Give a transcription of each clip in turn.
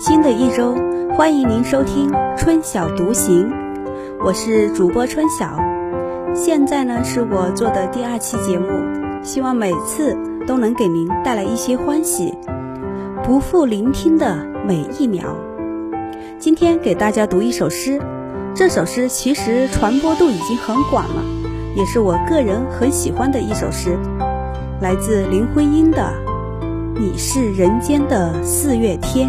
新的一周，欢迎您收听春晓独行，我是主播春晓。现在呢是我做的第二期节目，希望每次都能给您带来一些欢喜，不负聆听的每一秒。今天给大家读一首诗，这首诗其实传播度已经很广了，也是我个人很喜欢的一首诗，来自林徽因的《你是人间的四月天》。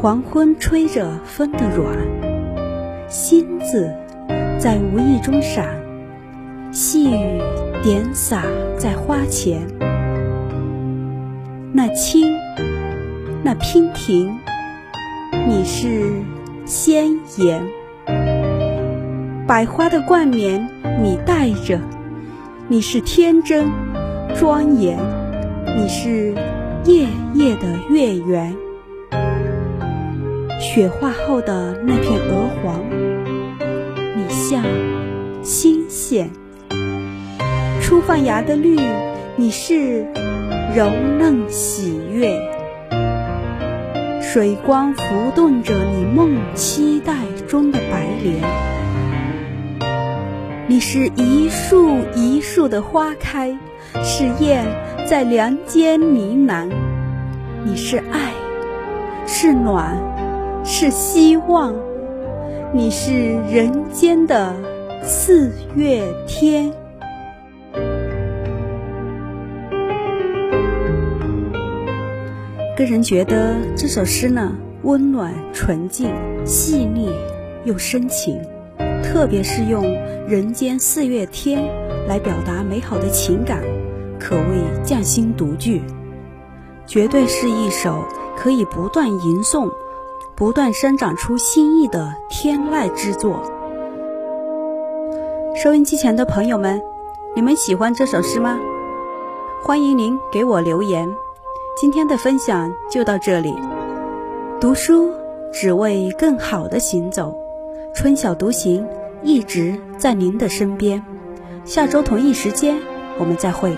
黄昏吹着风的软，星子在无意中闪，细雨点洒在花前。那清，那娉婷，你是鲜艳。百花的冠冕你戴着，你是天真庄严，你是夜夜的月圆。雪化后的那片鹅黄，你像新鲜；初放芽的绿，你是柔嫩喜悦。水光浮动着你梦期待中的白莲，你是一树一树的花开，是燕在梁间呢喃。你是爱，是暖。是希望，你是人间的四月天。个人觉得这首诗呢，温暖、纯净、细腻又深情，特别是用“人间四月天”来表达美好的情感，可谓匠心独具，绝对是一首可以不断吟诵。不断生长出新意的天籁之作。收音机前的朋友们，你们喜欢这首诗吗？欢迎您给我留言。今天的分享就到这里。读书只为更好的行走，春晓独行一直在您的身边。下周同一时间，我们再会。